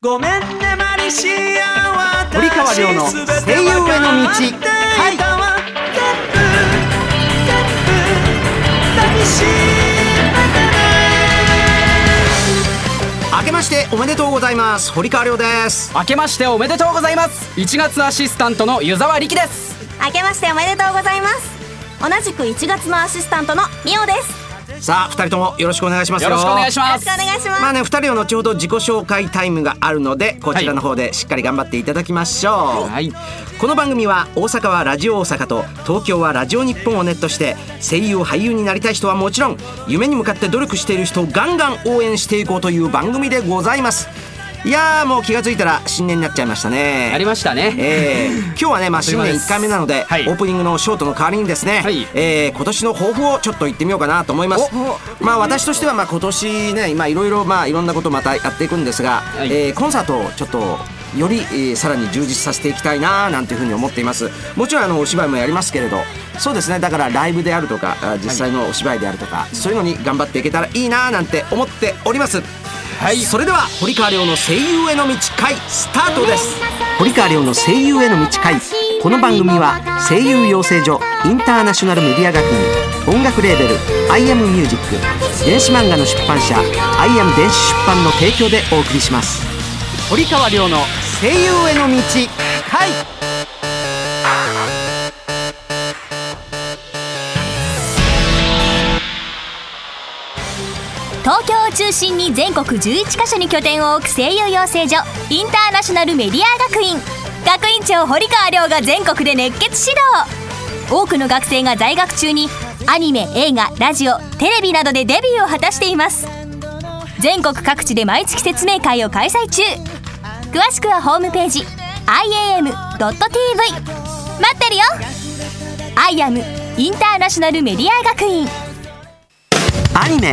ごめんねマリシア。堀川亮の声優への道。はい。明けましておめでとうございます堀川亮です明けましておめでとうございます1月アシスタントの湯沢力です明けましておめでとうございます同じく1月のアシスタントのみおですさあ二人ともよろしくお願いしますよ。ろしくお願いしよろしますくお願いします、まあね二人は後ほど自己紹介タイムがあるのでこちらの方でしっかり頑張っていただきましょう、はい。この番組は大阪はラジオ大阪と東京はラジオ日本をネットして声優俳優になりたい人はもちろん夢に向かって努力している人をガンガン応援していこうという番組でございますいやーもう気がついたら新年になっちゃいましたね。ありましたね。えー、今日はね、まあ、新年1回目なので、はい。オープニングのショートの代わりにですね、はい。えー今年の抱負をちょっと言ってみようかなと思います。まあ私としてはまあ今年ねまあいろいろまあいろんなことまたやっていくんですが、い。えーコンサートをちょっとより、えーさらに充実させていきたいななんていうふうに思っています。もちろんあのお芝居もやりますけれどそうですねだからライブであるとかあ実際のお芝居であるとか、そういうのに頑張っていけたらいいななんて思っておりますはい。それでは堀川亮の声優への道会スタートです。堀川亮の声優への道会。この番組は声優養成所インターナショナルメディア学院音楽レーベル「アイアムミュージック電子漫画の出版社「アイアム電子出版」の提供でお送りします。堀川りょうの声優への道会を中心に全国11カ所に拠点を置く声優養成所インターナショナルメディア学院。学院長堀川亮が全国で熱血指導。多くの学生が在学中にアニメ映画ラジオテレビなどでデビューを果たしています。全国各地で毎月説明会を開催中。詳しくはホームページ iam.tv 待ってるよ。IAM インターナショナルメディア学院。アニメ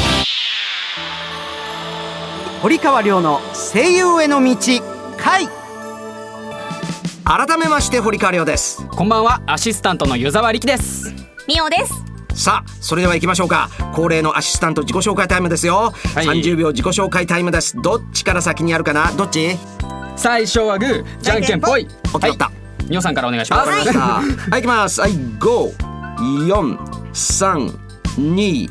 堀川亮の声優への道回改めまして堀川亮です。こんばんは。アシスタントの湯沢力です。みおです。さあそれでは行きましょうか。恒例のアシスタント自己紹介タイムですよ、はい。30秒自己紹介タイムです。どっちから先にやるかな？どっち？最初はグーじゃんけんぽい。オッケーはい。みおさんからお願いします。はい行きます。はい五四三二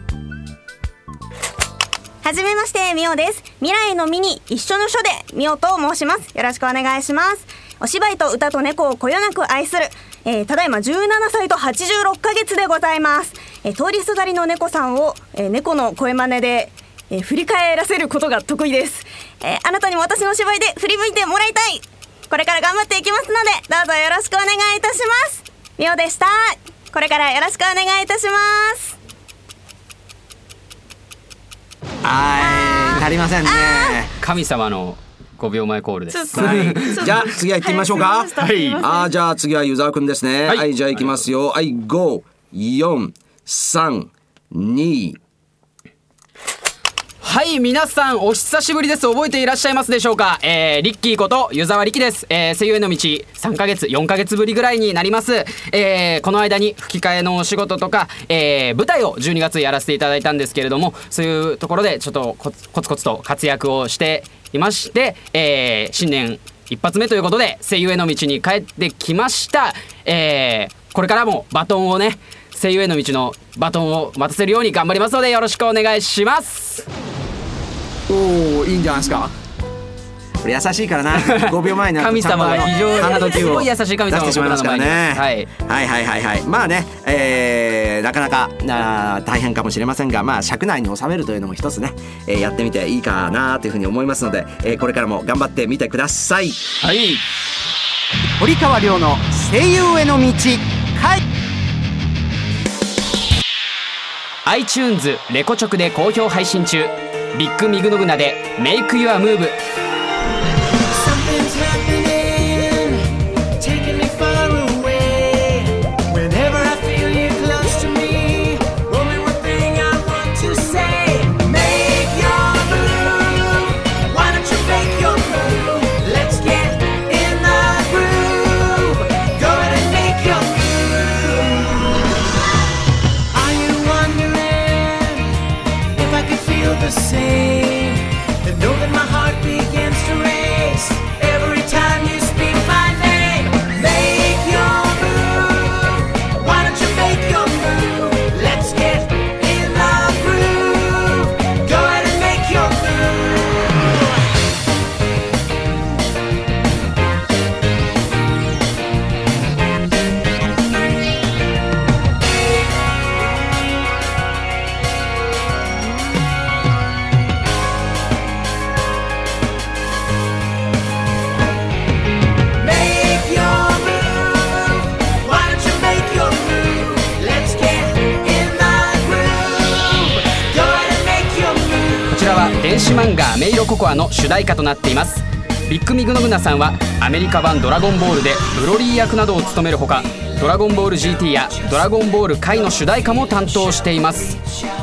はじめまして、みおです。未来のミに一緒の書で、みおと申します。よろしくお願いします。お芝居と歌と猫をこよなく愛する、えーただいま17歳と86ヶ月でございます。えー通りすがりの猫さんを、えー猫の声真似で、え振り返らせることが得意です、えあなたにも私の芝居で振り向いてもらいたいこれから頑張っていきますので、どうぞよろしくお願いいたします。みおでした。これからよろしくお願いいたします。はい。足りませんね。神様の5秒前コールです。はい じゃあ次は行ってみましょうか。はい。あーじゃあ次は湯沢くんですね。は、はいいじゃあ行きますよ。はい五四三二はい皆さんお久しぶりです。覚えていらっしゃいますでしょうか、えー、リッキーこと湯沢力です、えー、声優への道3ヶ月4ヶ月ぶりぐらいになります、えー、この間に吹き替えのお仕事とか、えー、舞台を12月やらせていただいたんですけれどもそういうところでちょっとコツコツと活躍をしていまして、えー、新年一発目ということで声優への道に帰ってきました、えー、これからもバトンをね声優への道のバトンを渡せるように頑張りますのでよろしくお願いします。おおいいんじゃないですか？これ優しいからな。5秒前にな神様が非常にすごい優しい神様が出してしまいますからね、僕らの前にはい、はいはいはいまあね、えーなかなかな大変かもしれませんがまあ尺内に収めるというのも一つね、えーやってみていいかなというふうに思いますので、えーこれからも頑張ってみてください。はい。堀川亮の声優への道回 iTunes レコチョクで好評配信中ビッグミグノグナでメイクユアムーブ電子漫画「メイロココア」の主題歌となっています。ビッグミグノグナさんはアメリカ版「ドラゴンボール」でブロリー役などを務めるほか「ドラゴンボール GT」や「ドラゴンボール回」の主題歌も担当しています。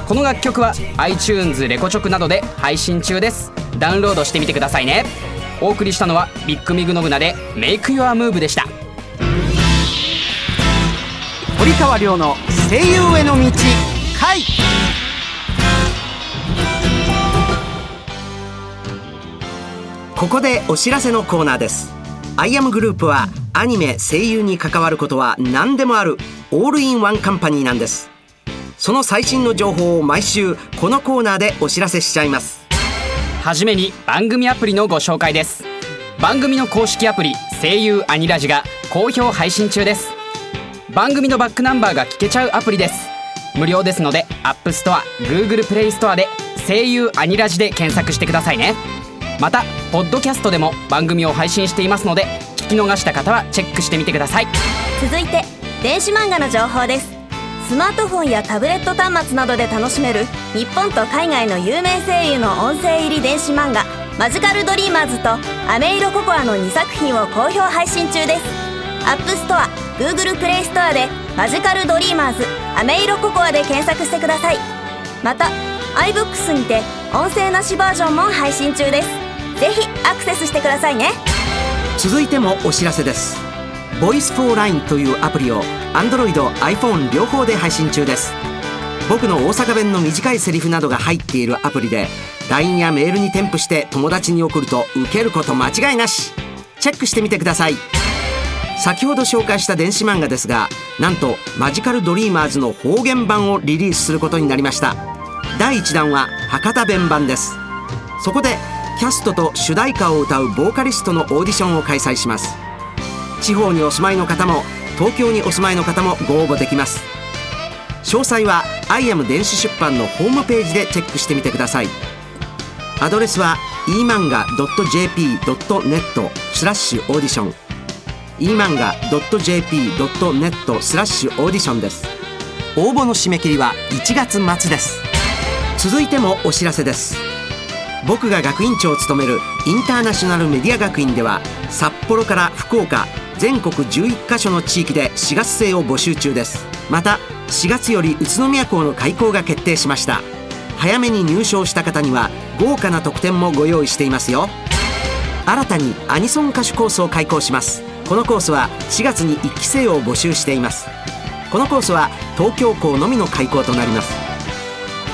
この楽曲は iTunes レコチョクなどで配信中です。ダウンロードしてみてくださいね。お送りしたのはビッグミグノグナで「メイク Your Move」でした。堀川亮の声優への道回ここでお知らせのコーナーです。アイアムグループはアニメ声優に関わることは何でもあるオールインワンカンパニーなんです。その最新の情報を毎週このコーナーでお知らせしちゃいます。はじめに番組アプリのご紹介です。番組の公式アプリ声優アニラジが好評配信中です。番組のバックナンバーが聞けちゃうアプリです。無料ですので App Store、Google Play Store で声優アニラジで検索してくださいね。またポッドキャストでも番組を配信していますので聞き逃した方はチェックしてみてください。続いて電子漫画の情報です。スマートフォンやタブレット端末などで楽しめる日本と海外の有名声優の音声入り電子漫画「マジカルドリーマーズ」と「アメイロココア」の2作品を好評配信中です。App Store Google プレイストアで「マジカルドリーマーズアメイロココア」で検索してください。また iBooks にて音声なしバージョンも配信中です。ぜひアクセスしてくださいね。続いてもお知らせです「Voice for Line」というアプリを Android、iPhone 両方で配信中です。僕の大阪弁の短いセリフなどが入っているアプリで LINE やメールに添付して友達に送ると受けること間違いなし。チェックしてみてください。先ほど紹介した電子漫画ですがなんとマジカルドリーマーズの方言版をリリースすることになりました。第1弾は博多弁版です。そこでキャストと主題歌を歌うボーカリストのオーディションを開催します。地方にお住まいの方も東京にお住まいの方もご応募できます。詳細はアイアム電子出版のホームページでチェックしてみてください。アドレスは emanga.jp.net スラッシュオーディション。emanga.jp.net スラッシュオーディションです。応募の締め切りは1月末です。続いてもお知らせです。僕が学院長を務めるインターナショナルメディア学院では札幌から福岡全国11カ所の地域で4月生を募集中です。また4月より宇都宮校の開校が決定しました。早めに入賞した方には豪華な特典もご用意していますよ。新たにアニソン歌手コースを開講します。このコースは4月に1期生を募集しています。このコースは東京校のみの開講となります。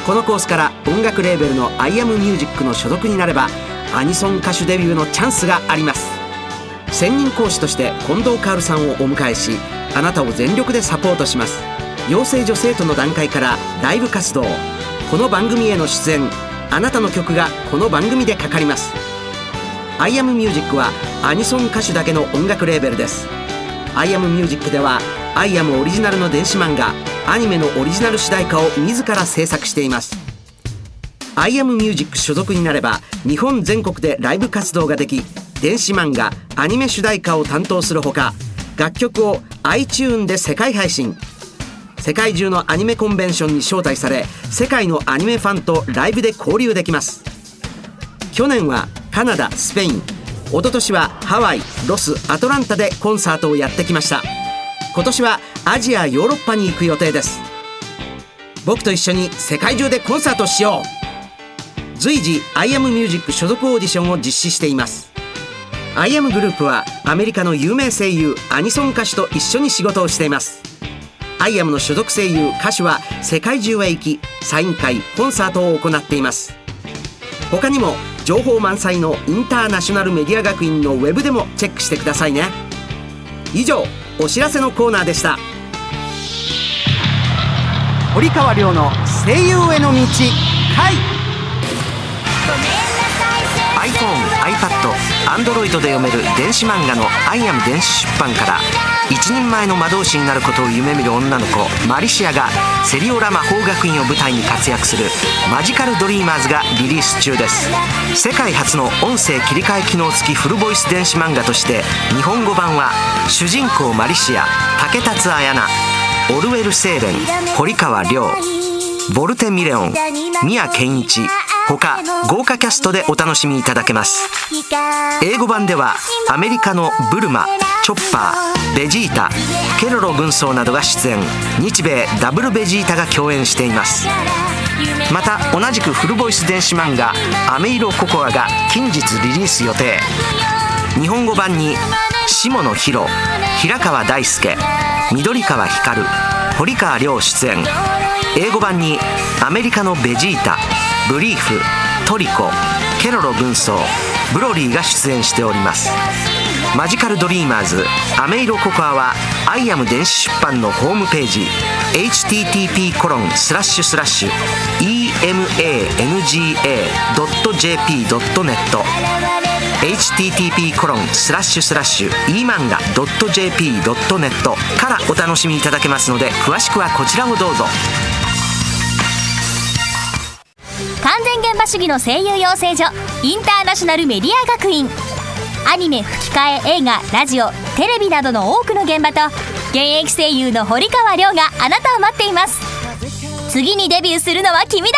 このコースから音楽レーベルの IAMMUSIC の所属になればアニソン歌手デビューのチャンスがあります。専任講師として近藤薫さんをお迎えしあなたを全力でサポートします。養成女生徒の段階からライブ活動。この番組への出演。あなたの曲がこの番組でかかります「IAMMUSIC」はアニソン歌手だけの音楽レーベルです「IAMMUSIC」では「IAM オリジナルの電子漫画。アニメのオリジナル主題歌を自ら制作しています「IAMMUSIC」所属になれば日本全国でライブ活動ができ電子漫画アニメ主題歌を担当するほか楽曲を iTune で世界配信。世界中のアニメコンベンションに招待され世界のアニメファンとライブで交流できます。去年はカナダスペイン一昨年はハワイロスアトランタでコンサートをやってきました。今年はアジアヨーロッパに行く予定です。僕と一緒に世界中でコンサートしよう。随時 IAMMUSIC 所属オーディションを実施しています。IAM グループはアメリカの有名声優アニソン歌手と一緒に仕事をしています。アイアムの所属声優歌手は世界中へ行きサイン会コンサートを行っています。他にも情報満載のインターナショナルメディア学院のウェブでもチェックしてくださいね。以上お知らせのコーナーでした。堀川亮の声優への道回。iPhone、iPad、Android で読める電子漫画の「アイアム電子出版」から一人前の魔導士になることを夢見る女の子マリシアがセリオラ魔法学院を舞台に活躍する「マジカル・ドリーマーズ」がリリース中です。世界初の音声切り替え機能付きフルボイス電子漫画として日本語版は主人公マリシア竹達彩奈オルウェル・セーレン堀川亮ボルテ・ミレオン宮健一他豪華キャストでお楽しみいただけます。英語版ではアメリカのブルマチョッパーベジータケロロ軍曹などが出演。日米ダブルベジータが共演しています。また同じくフルボイス電子漫画「アメイロココア」が近日リリース予定。日本語版に下野紘平川大輔緑川光堀川亮出演。英語版にアメリカのベジータブリーフトリコケロロ軍曹ブロリーが出演しております。マジカルドリーマーズアメイロココアはアイアム電子出版のホームページ http コロンスラッシュスラッシュ emanga.jp.net http コロンスラッシュスラッシュ emanga.jp.net からお楽しみいただけますので詳しくはこちらをどうぞ。完全現場主義の声優養成所インターナショナルメディア学院。アニメ吹き替え映画ラジオテレビなどの多くの現場と現役声優の堀川亮があなたを待っています。次にデビューするのは君だ。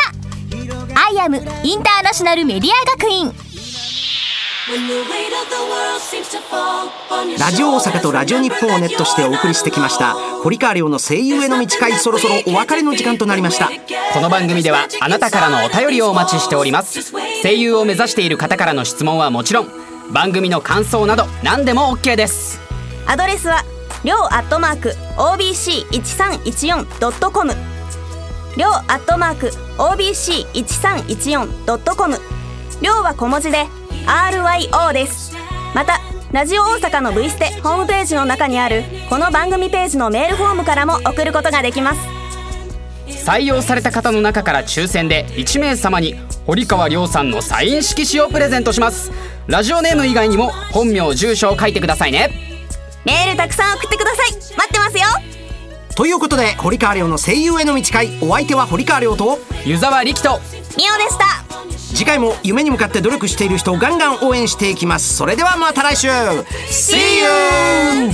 アイアムインターナショナルメディア学院。ラジオ大阪とラジオ日本をネットしてお送りしてきました堀川亮の声優への道会そろそろお別れの時間となりましたこの番組ではあなたからのお便りをお待ちしております。声優を目指している方からの質問はもちろん番組の感想など何でも OK です。アドレスはりょうアットマーク OBC1314.com りょうアットマーク OBC1314.com りょうは小文字で RYO です。またラジオ大阪の V ステホームページの中にあるこの番組ページのメールフォームからも送ることができます。採用された方の中から抽選で1名様に堀川亮さんのサイン色紙をプレゼントします。ラジオネーム以外にも本名住所を書いてくださいね。メールたくさん送ってください。待ってますよ。ということで堀川亮の声優への道会。お相手は堀川亮と湯沢理樹と未緒でした次回も夢に向かって努力している人をガンガン応援していきます。それではまた来週。See you!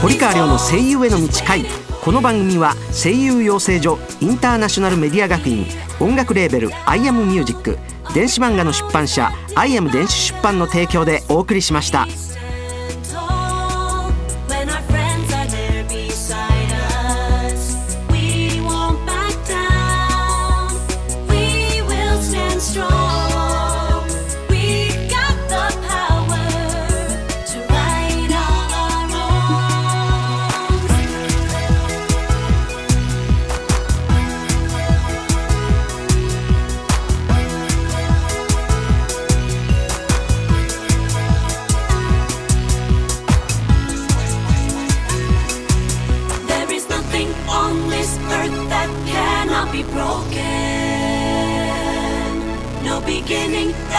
堀川亮の声優への道会。この番組は声優養成所インターナショナルメディア学院。音楽レーベル「アイアムミュージック。電子漫画の出版社「アイアム電子出版」の提供でお送りしました。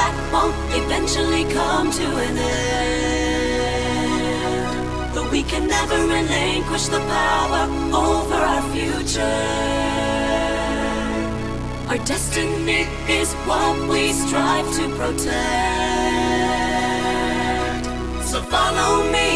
that won't eventually come to an end. But we can never relinquish the power over our future. Our destiny is what we strive to protect. So follow me.